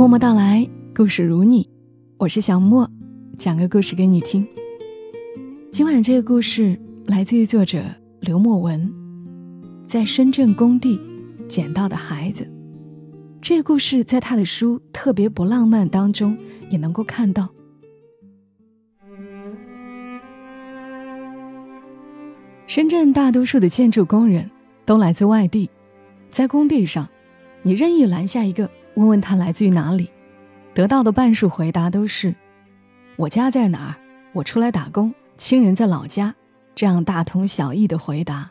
默默到来，故事如你，我是小莫，讲个故事给你听。今晚这个故事来自于作者刘墨文，在深圳工地捡到的孩子。这个故事在他的书《特别不浪漫》当中也能够看到。深圳大多数的建筑工人都来自外地，在工地上，你任意拦下一个，问问他来自于哪里，得到的半数回答都是：“我家在哪儿？我出来打工，亲人在老家。”这样大同小异的回答。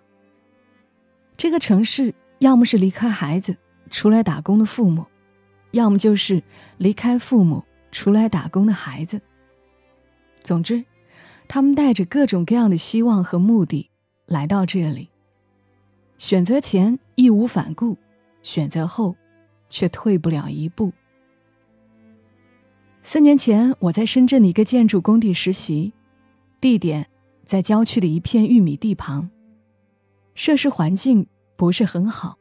这个城市要么是离开孩子出来打工的父母，要么就是离开父母出来打工的孩子。总之，他们带着各种各样的希望和目的。来到这里，选择前义无反顾，选择后却退不了一步。四年前，我在深圳的一个建筑工地实习，地点在郊区的一片玉米地旁，设施环境不是很好，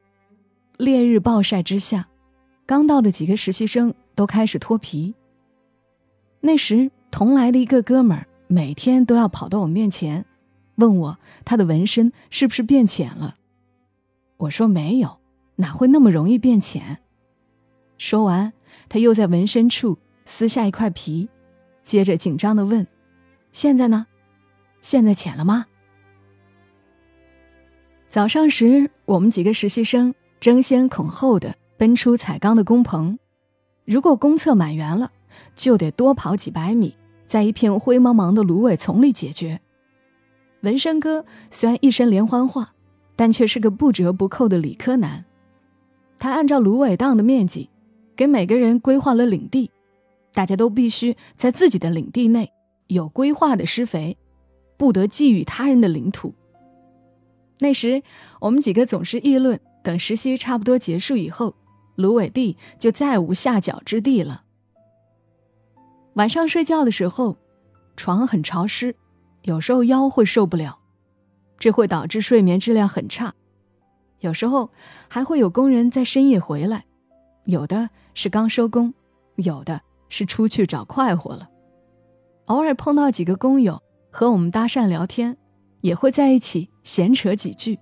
烈日暴晒之下，刚到的几个实习生都开始脱皮。那时，同来的一个哥们儿每天都要跑到我面前。问我他的纹身是不是变浅了？我说没有，哪会那么容易变浅？说完，他又在纹身处撕下一块皮，接着紧张的问：“现在呢？现在浅了吗？”早上时，我们几个实习生争先恐后的奔出彩钢的工棚，如果公厕满员了，就得多跑几百米，在一片灰茫茫的芦苇丛里解决。纹身哥虽然一身连环画，但却是个不折不扣的理科男。他按照芦苇荡的面积，给每个人规划了领地，大家都必须在自己的领地内有规划的施肥，不得觊觎他人的领土。那时，我们几个总是议论，等实习差不多结束以后，芦苇地就再无下脚之地了。晚上睡觉的时候，床很潮湿。有时候腰会受不了，这会导致睡眠质量很差。有时候还会有工人在深夜回来，有的是刚收工，有的是出去找快活了。偶尔碰到几个工友和我们搭讪聊天，也会在一起闲扯几句。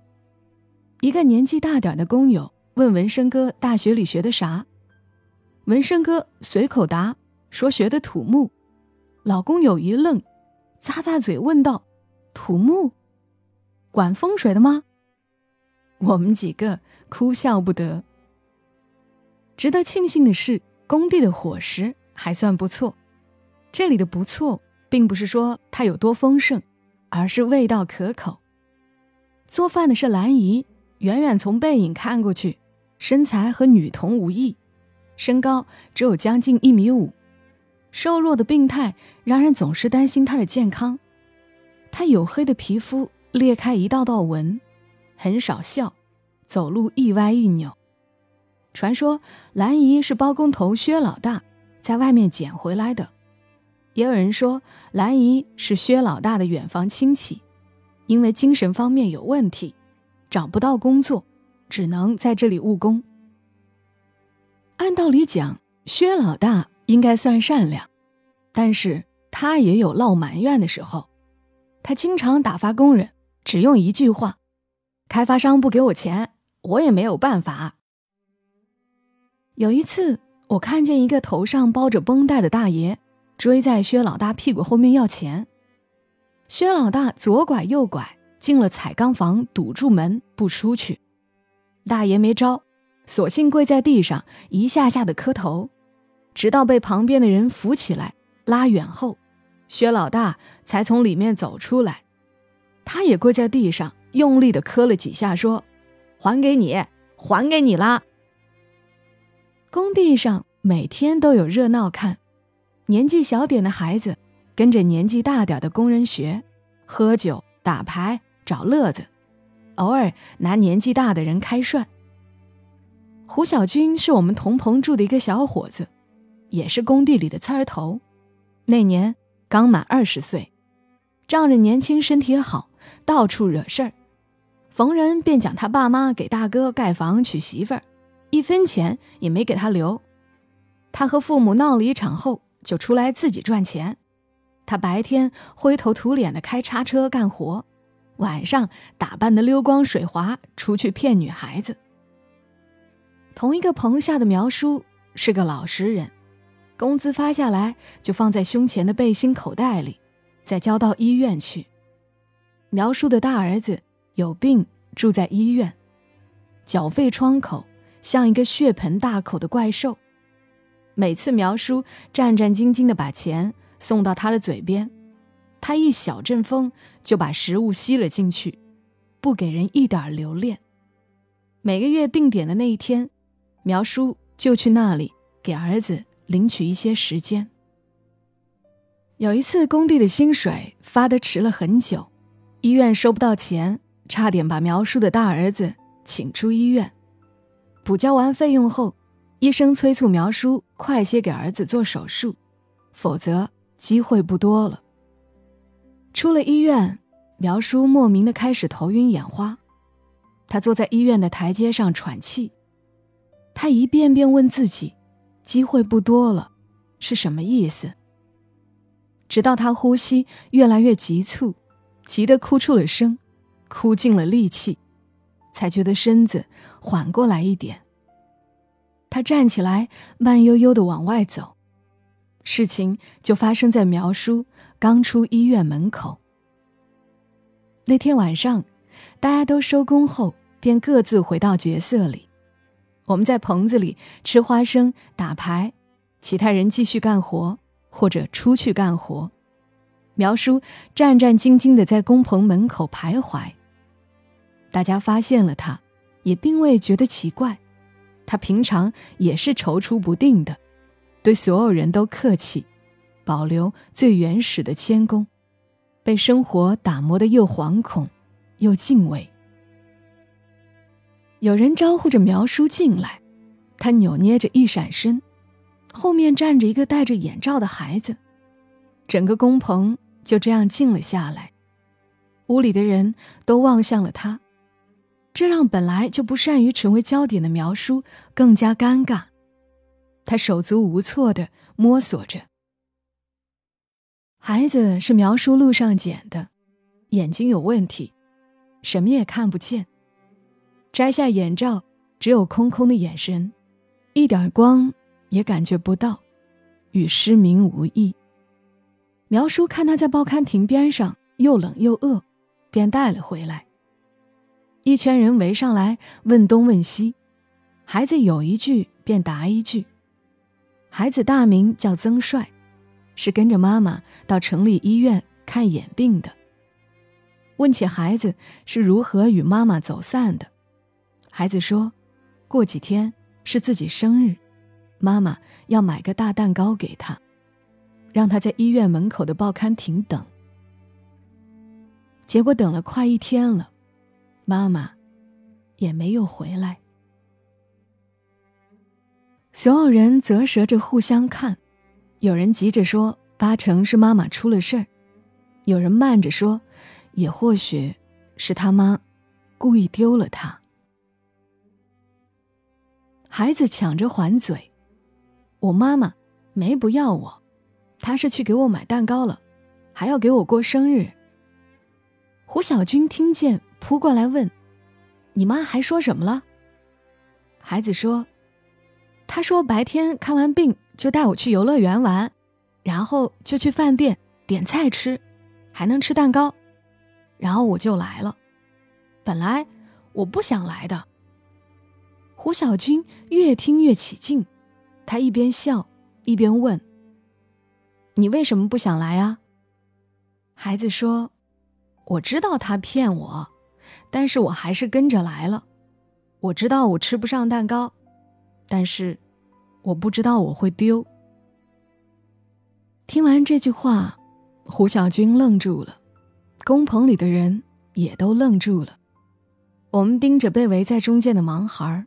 一个年纪大点的工友问纹身哥大学里学的啥，纹身哥随口答说学的土木。老工友一愣。咂咂嘴问道：“土木，管风水的吗？”我们几个哭笑不得。值得庆幸的是，工地的伙食还算不错。这里的不错，并不是说它有多丰盛，而是味道可口。做饭的是兰姨，远远从背影看过去，身材和女童无异，身高只有将近一米五。瘦弱的病态让人总是担心她的健康。她黝黑的皮肤裂开一道道纹，很少笑，走路一歪一扭。传说兰姨是包工头薛老大在外面捡回来的，也有人说兰姨是薛老大的远房亲戚，因为精神方面有问题，找不到工作，只能在这里务工。按道理讲，薛老大。应该算善良，但是他也有闹埋怨的时候。他经常打发工人，只用一句话：“开发商不给我钱，我也没有办法。”有一次，我看见一个头上包着绷带的大爷追在薛老大屁股后面要钱。薛老大左拐右拐进了彩钢房，堵住门不出去。大爷没招，索性跪在地上，一下下的磕头。直到被旁边的人扶起来拉远后，薛老大才从里面走出来。他也跪在地上，用力的磕了几下，说：“还给你，还给你啦！”工地上每天都有热闹看，年纪小点的孩子跟着年纪大点的工人学喝酒、打牌、找乐子，偶尔拿年纪大的人开涮。胡小军是我们同棚住的一个小伙子。也是工地里的刺儿头，那年刚满二十岁，仗着年轻身体好，到处惹事儿，逢人便讲他爸妈给大哥盖房娶媳妇儿，一分钱也没给他留。他和父母闹了一场后，就出来自己赚钱。他白天灰头土脸的开叉车干活，晚上打扮的溜光水滑出去骗女孩子。同一个棚下的苗叔是个老实人，工资发下来就放在胸前的背心口袋里，再交到医院去。苗叔的大儿子有病住在医院，缴费窗口像一个血盆大口的怪兽。每次苗叔战战兢兢地把钱送到他的嘴边，他一小阵风就把食物吸了进去，不给人一点留恋。每个月定点的那一天。苗叔就去那里给儿子领取一些时间。有一次，工地的薪水发的迟了很久，医院收不到钱，差点把苗叔的大儿子请出医院。补交完费用后，医生催促苗叔快些给儿子做手术，否则机会不多了。出了医院，苗叔莫名的开始头晕眼花，他坐在医院的台阶上喘气。他一遍遍问自己：“机会不多了，是什么意思？”直到他呼吸越来越急促，急得哭出了声，哭尽了力气，才觉得身子缓过来一点。他站起来，慢悠悠地往外走。事情就发生在苗叔刚出医院门口。那天晚上，大家都收工后，便各自回到角色里。我们在棚子里吃花生、打牌，其他人继续干活或者出去干活。苗叔战战兢兢地在工棚门口徘徊。大家发现了他，也并未觉得奇怪。他平常也是踌躇不定的，对所有人都客气，保留最原始的谦恭，被生活打磨得又惶恐又敬畏。有人招呼着苗叔进来，他扭捏着一闪身，后面站着一个戴着眼罩的孩子，整个工棚就这样静了下来。屋里的人都望向了他，这让本来就不善于成为焦点的苗叔更加尴尬。他手足无措地摸索着。孩子是苗叔路上捡的，眼睛有问题，什么也看不见。摘下眼罩，只有空空的眼神，一点光也感觉不到，与失明无异。苗叔看他在报刊亭边上又冷又饿，便带了回来。一圈人围上来问东问西，孩子有一句便答一句。孩子大名叫曾帅，是跟着妈妈到城里医院看眼病的。问起孩子是如何与妈妈走散的。孩子说：“过几天是自己生日，妈妈要买个大蛋糕给他，让他在医院门口的报刊亭等。结果等了快一天了，妈妈也没有回来。所有人啧舌着互相看，有人急着说八成是妈妈出了事儿，有人慢着说，也或许是他妈故意丢了他。”孩子抢着还嘴：“我妈妈没不要我，她是去给我买蛋糕了，还要给我过生日。”胡小军听见，扑过来问：“你妈还说什么了？”孩子说：“她说白天看完病就带我去游乐园玩，然后就去饭店点菜吃，还能吃蛋糕，然后我就来了。本来我不想来的。”胡小军越听越起劲，他一边笑一边问：“你为什么不想来啊？”孩子说：“我知道他骗我，但是我还是跟着来了。我知道我吃不上蛋糕，但是我不知道我会丢。”听完这句话，胡小军愣住了，工棚里的人也都愣住了。我们盯着被围在中间的盲孩儿。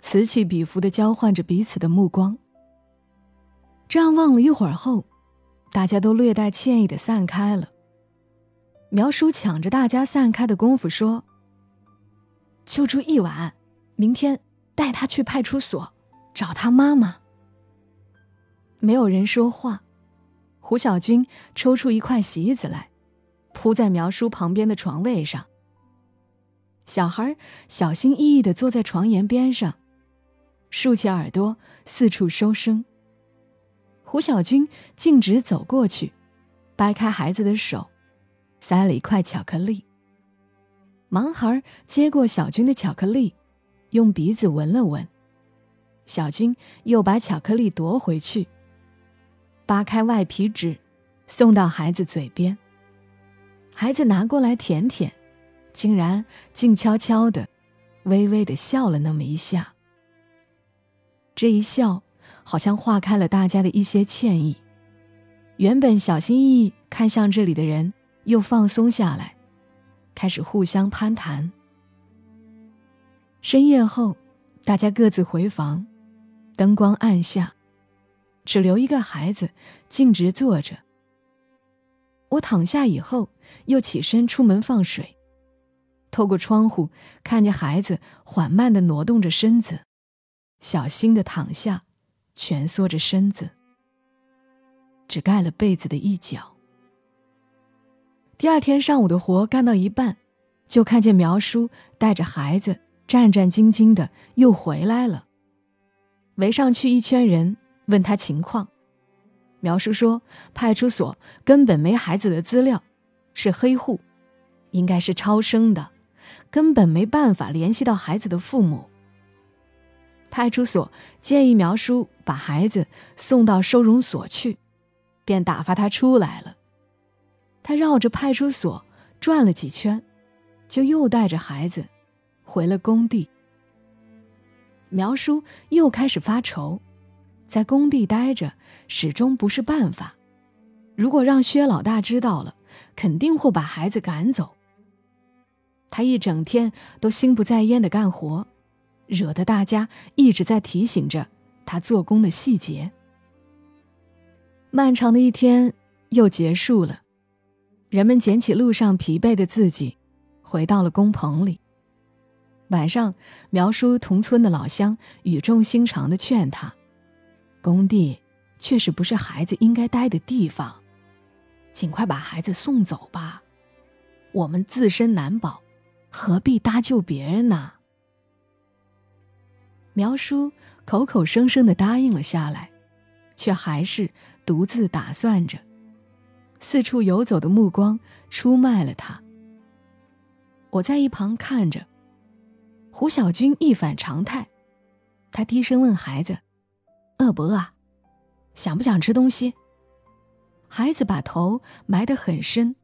此起彼伏的交换着彼此的目光。这样望了一会儿后，大家都略带歉意的散开了。苗叔抢着大家散开的功夫说：“就住一晚，明天带他去派出所找他妈妈。”没有人说话。胡小军抽出一块席子来，铺在苗叔旁边的床位上。小孩小心翼翼地坐在床沿边上，竖起耳朵四处收声。胡小军径直走过去，掰开孩子的手，塞了一块巧克力。盲孩接过小军的巧克力，用鼻子闻了闻。小军又把巧克力夺回去，扒开外皮纸，送到孩子嘴边。孩子拿过来舔舔，竟然静悄悄的、微微的笑了那么一下。这一笑。好像化开了大家的一些歉意，原本小心翼翼看向这里的人又放松下来，开始互相攀谈。深夜后，大家各自回房，灯光暗下，只留一个孩子径直坐着。我躺下以后，又起身出门放水，透过窗户看见孩子缓慢地挪动着身子，小心地躺下。蜷缩着身子，只盖了被子的一角。第二天上午的活干到一半，就看见苗叔带着孩子战战兢兢的又回来了。围上去一圈人问他情况，苗叔说派出所根本没孩子的资料，是黑户，应该是超生的，根本没办法联系到孩子的父母。派出所建议苗叔把孩子送到收容所去，便打发他出来了。他绕着派出所转了几圈，就又带着孩子回了工地。苗叔又开始发愁，在工地待着始终不是办法。如果让薛老大知道了，肯定会把孩子赶走。他一整天都心不在焉的干活。惹得大家一直在提醒着他做工的细节。漫长的一天又结束了，人们捡起路上疲惫的自己，回到了工棚里。晚上，苗叔同村的老乡语重心长地劝他：“工地确实不是孩子应该待的地方，尽快把孩子送走吧。我们自身难保，何必搭救别人呢？”苗叔口口声声的答应了下来，却还是独自打算着，四处游走的目光出卖了他。我在一旁看着，胡小军一反常态，他低声问孩子：“饿不饿？想不想吃东西？”孩子把头埋得很深，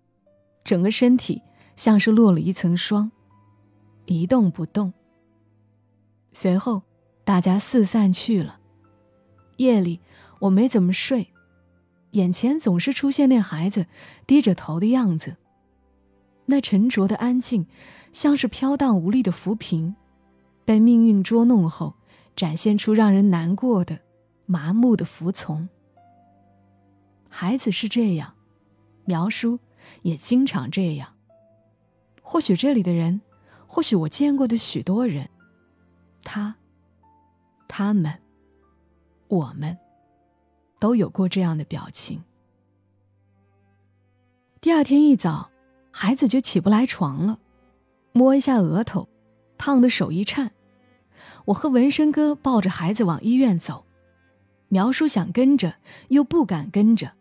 整个身体像是落了一层霜，一动不动。随后。大家四散去了。夜里我没怎么睡，眼前总是出现那孩子低着头的样子。那沉着的安静，像是飘荡无力的浮萍，被命运捉弄后，展现出让人难过的、麻木的服从。孩子是这样，苗叔也经常这样。或许这里的人，或许我见过的许多人，他。他们，我们，都有过这样的表情。第二天一早，孩子就起不来床了，摸一下额头，烫的手一颤。我和纹身哥抱着孩子往医院走，苗叔想跟着，又不敢跟着。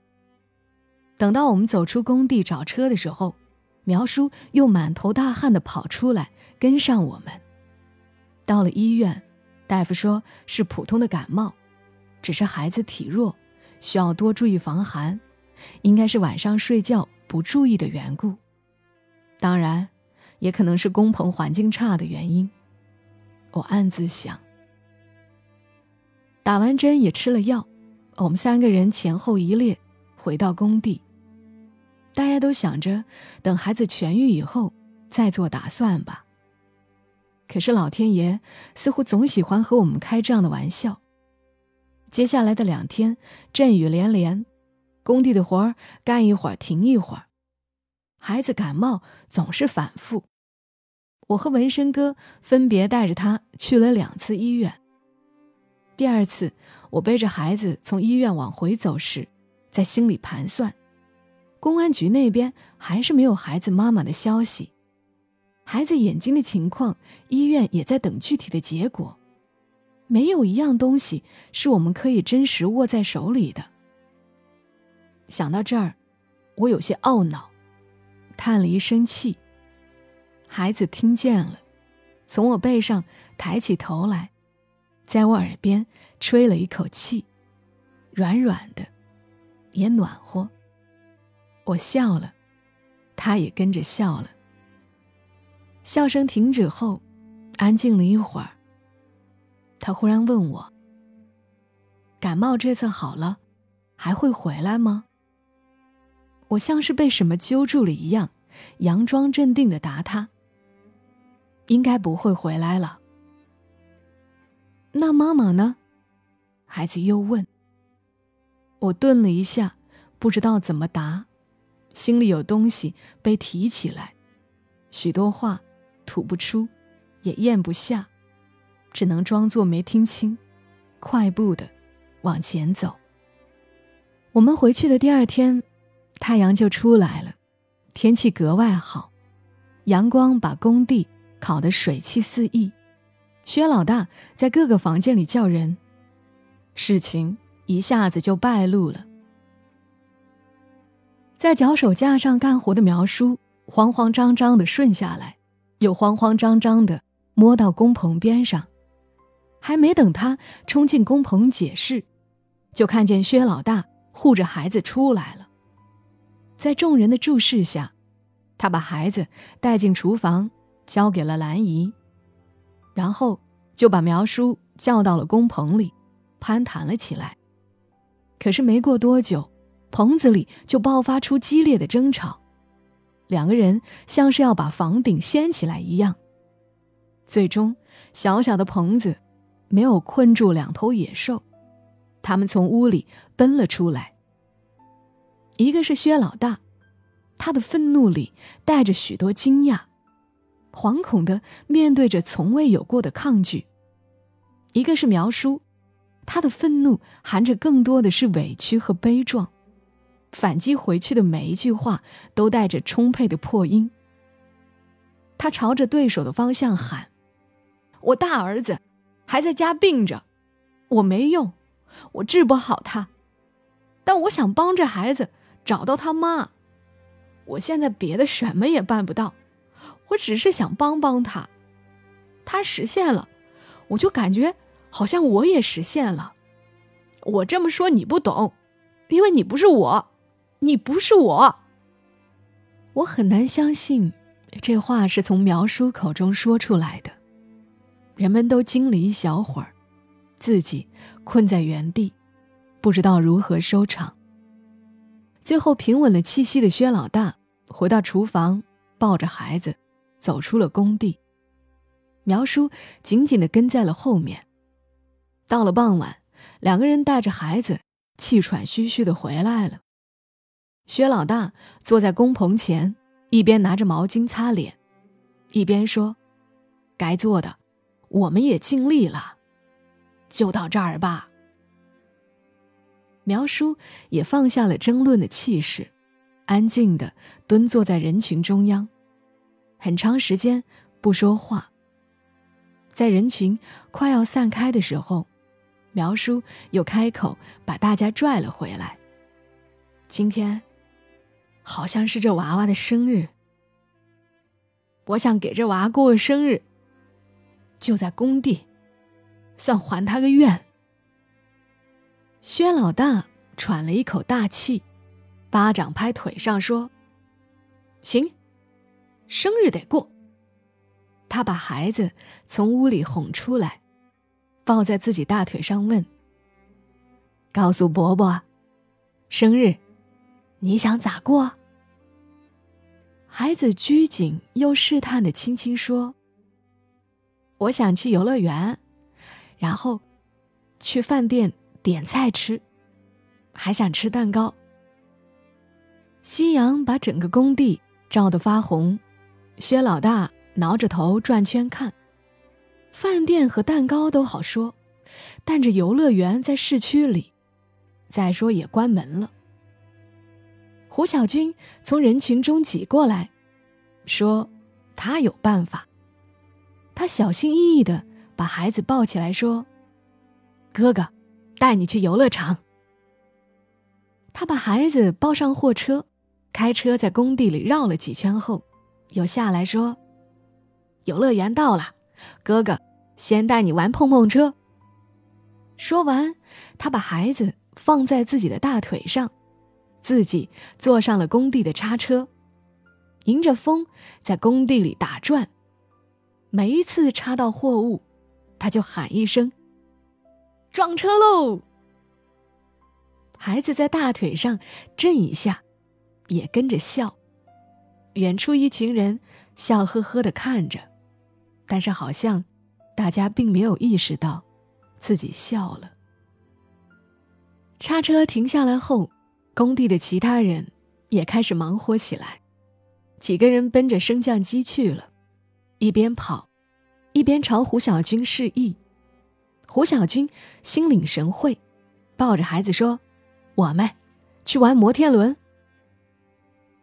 等到我们走出工地找车的时候，苗叔又满头大汗的跑出来跟上我们。到了医院。大夫说是普通的感冒，只是孩子体弱，需要多注意防寒，应该是晚上睡觉不注意的缘故。当然，也可能是工棚环境差的原因。我暗自想。打完针也吃了药，我们三个人前后一列回到工地。大家都想着等孩子痊愈以后再做打算吧。可是老天爷似乎总喜欢和我们开这样的玩笑。接下来的两天，阵雨连连，工地的活儿干一会儿停一会儿，孩子感冒总是反复。我和纹身哥分别带着他去了两次医院。第二次，我背着孩子从医院往回走时，在心里盘算，公安局那边还是没有孩子妈妈的消息，孩子眼睛的情况，医院也在等具体的结果，没有一样东西是我们可以真实握在手里的。想到这儿，我有些懊恼，叹了一声气。孩子听见了，从我背上抬起头来。在我耳边吹了一口气，软软的，也暖和。我笑了，他也跟着笑了。笑声停止后，安静了一会儿。他忽然问我：“感冒这次好了，还会回来吗？”我像是被什么揪住了一样，佯装镇定的答他：“应该不会回来了。”那妈妈呢？孩子又问。我顿了一下，不知道怎么答，心里有东西被提起来，许多话吐不出，也咽不下，只能装作没听清，快步的往前走。我们回去的第二天，太阳就出来了，天气格外好，阳光把工地烤得水汽四溢。薛老大在各个房间里叫人，事情一下子就败露了。在脚手架上干活的苗叔慌慌张张的顺下来，又慌慌张张的摸到工棚边上，还没等他冲进工棚解释，就看见薛老大护着孩子出来了。在众人的注视下，他把孩子带进厨房，交给了兰姨。然后就把苗叔叫到了工棚里，攀谈了起来。可是没过多久，棚子里就爆发出激烈的争吵，两个人像是要把房顶掀起来一样。最终，小小的棚子没有困住两头野兽，他们从屋里奔了出来。一个是薛老大，他的愤怒里带着许多惊讶。惶恐的面对着从未有过的抗拒。一个是苗叔，他的愤怒含着更多的是委屈和悲壮，反击回去的每一句话都带着充沛的破音。他朝着对手的方向喊：“我大儿子还在家病着，我没用，我治不好他，但我想帮着孩子找到他妈。我现在别的什么也办不到。”我只是想帮帮他，他实现了，我就感觉好像我也实现了。我这么说你不懂，因为你不是我，你不是我。我很难相信这话是从苗叔口中说出来的。人们都惊了一小会儿，自己困在原地，不知道如何收场。最后平稳了气息的薛老大回到厨房，抱着孩子。走出了工地，苗叔紧紧地跟在了后面。到了傍晚，两个人带着孩子气喘吁吁地回来了。薛老大坐在工棚前，一边拿着毛巾擦脸，一边说：“该做的，我们也尽力了，就到这儿吧。”苗叔也放下了争论的气势，安静地蹲坐在人群中央。很长时间不说话，在人群快要散开的时候，苗叔又开口把大家拽了回来。今天好像是这娃娃的生日，我想给这娃过个生日，就在工地，算还他个愿。薛老大喘了一口大气，巴掌拍腿上说：“行。”生日得过。他把孩子从屋里哄出来，抱在自己大腿上问：“告诉伯伯，生日你想咋过？”孩子拘谨又试探的轻轻说：“我想去游乐园，然后去饭店点菜吃，还想吃蛋糕。”夕阳把整个工地照得发红。薛老大挠着头转圈看，饭店和蛋糕都好说，但这游乐园在市区里，再说也关门了。胡小军从人群中挤过来，说：“他有办法。”他小心翼翼的把孩子抱起来，说：“哥哥，带你去游乐场。”他把孩子抱上货车，开车在工地里绕了几圈后，又下来说：“游乐园到了，哥哥，先带你玩碰碰车。”说完，他把孩子放在自己的大腿上，自己坐上了工地的叉车，迎着风在工地里打转。每一次插到货物，他就喊一声：“撞车喽！”孩子在大腿上震一下，也跟着笑。远处一群人笑呵呵的看着，但是好像大家并没有意识到自己笑了。叉车停下来后，工地的其他人也开始忙活起来，几个人奔着升降机去了。一边跑，一边朝胡小军示意。胡小军心领神会，抱着孩子说：“我们去玩摩天轮。”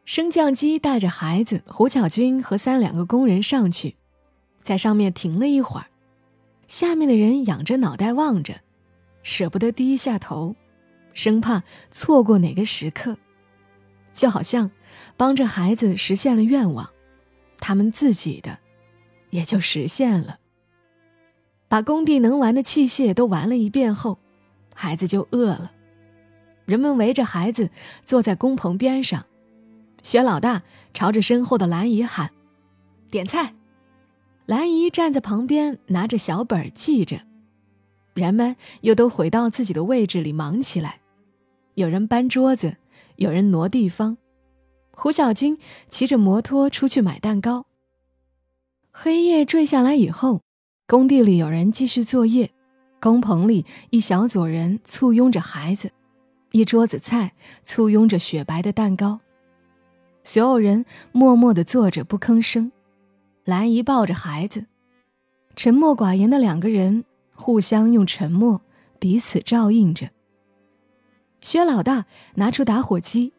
升降机带着孩子，胡小军和三两个工人上去，在上面停了一会儿。下面的人仰着脑袋望着，舍不得低下头，生怕错过哪个时刻，就好像帮着孩子实现了愿望，他们自己的。也就实现了。把工地能玩的器械都玩了一遍后，孩子就饿了。人们围着孩子坐在工棚边上，薛老大朝着身后的兰姨喊：“点菜。”兰姨站在旁边拿着小本记着。人们又都回到自己的位置里忙起来，有人搬桌子，有人挪地方。胡小军骑着摩托出去买蛋糕。黑夜坠下来以后，工地里有人继续作业，工棚里一小撮人簇拥着孩子，一桌子菜簇拥着雪白的蛋糕，所有人默默地坐着不吭声。兰姨抱着孩子，沉默寡言的两个人互相用沉默彼此照应着。薛老大拿出打火机，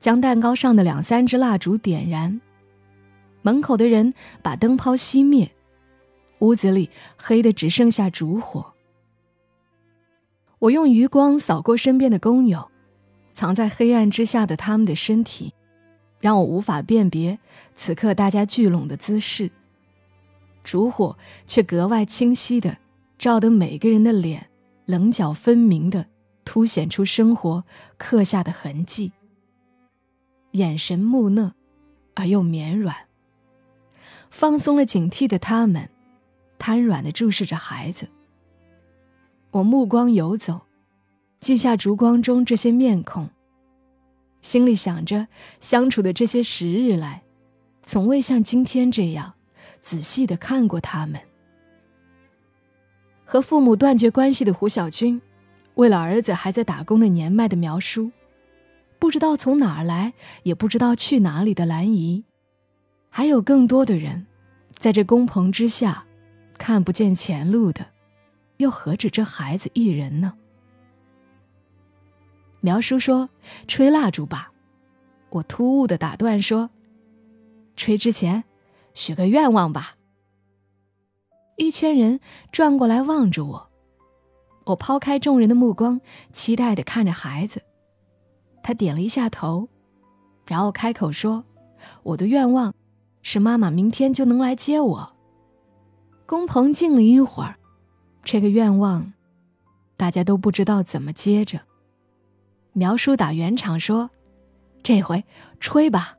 将蛋糕上的两三支蜡烛点燃。门口的人把灯泡熄灭，屋子里黑的只剩下烛火。我用余光扫过身边的工友，藏在黑暗之下的他们的身体，让我无法辨别此刻大家聚拢的姿势。烛火却格外清晰的照得每个人的脸棱角分明的凸显出生活刻下的痕迹，眼神木讷而又绵软。放松了警惕的他们，瘫软的注视着孩子。我目光游走，记下烛光中这些面孔，心里想着相处的这些时日来，从未像今天这样仔细的看过他们。和父母断绝关系的胡小军，为了儿子还在打工的年迈的苗叔，不知道从哪儿来，也不知道去哪里的兰姨。还有更多的人，在这工棚之下，看不见前路的，又何止这孩子一人呢？苗叔说：“吹蜡烛吧。”我突兀的打断说：“吹之前，许个愿望吧。”一圈人转过来望着我，我抛开众人的目光，期待的看着孩子。他点了一下头，然后开口说：“我的愿望。”是妈妈明天就能来接我。工棚静了一会儿，这个愿望，大家都不知道怎么接着。苗叔打圆场说：“这回吹吧。”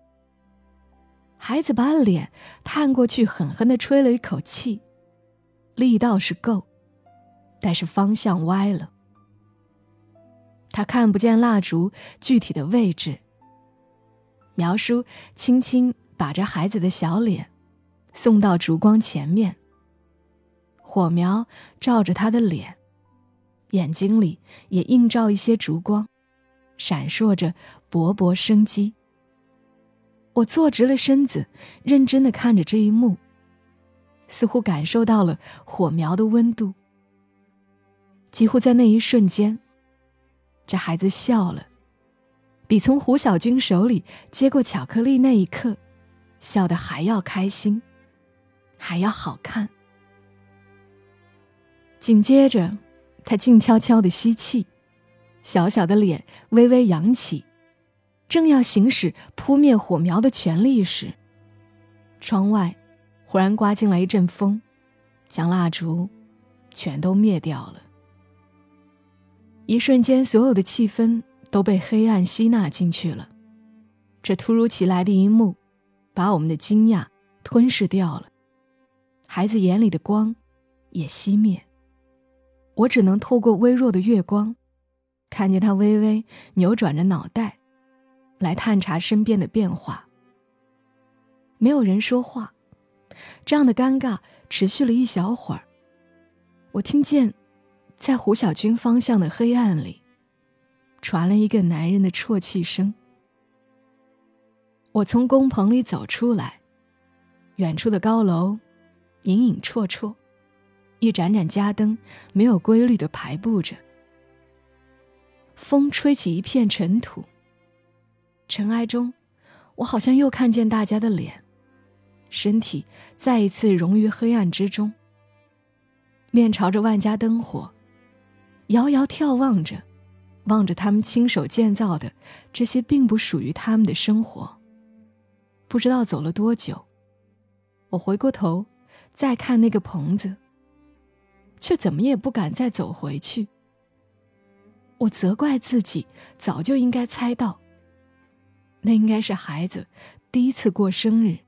孩子把脸探过去，狠狠地吹了一口气，力道是够，但是方向歪了。他看不见蜡烛具体的位置。苗叔轻轻。把着孩子的小脸送到烛光前面，火苗照着他的脸，眼睛里也映照一些烛光，闪烁着勃勃生机。我坐直了身子，认真的看着这一幕，似乎感受到了火苗的温度。几乎在那一瞬间，这孩子笑了，比从胡小军手里接过巧克力那一刻笑得还要开心，还要好看。紧接着，他静悄悄的吸气，小小的脸微微扬起，正要行使扑灭火苗的权利时，窗外忽然刮进来一阵风，将蜡烛全都灭掉了。一瞬间，所有的气氛都被黑暗吸纳进去了。这突如其来的一幕，把我们的惊讶吞噬掉了。孩子眼里的光也熄灭。我只能透过微弱的月光，看见他微微扭转着脑袋，来探查身边的变化。没有人说话，这样的尴尬持续了一小会儿。我听见，在胡小军方向的黑暗里，传了一个男人的啜泣声。我从工棚里走出来，远处的高楼，隐隐绰绰。一盏盏家灯没有规律的排布着，风吹起一片尘土。尘埃中，我好像又看见大家的脸，身体再一次融于黑暗之中。面朝着万家灯火，遥遥眺望着，望着他们亲手建造的这些并不属于他们的生活。不知道走了多久，我回过头，再看那个棚子。却怎么也不敢再走回去。我责怪自己，早就应该猜到。那应该是孩子第一次过生日。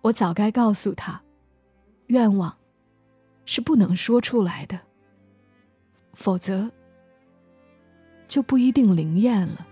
我早该告诉他，愿望是不能说出来的，否则就不一定灵验了。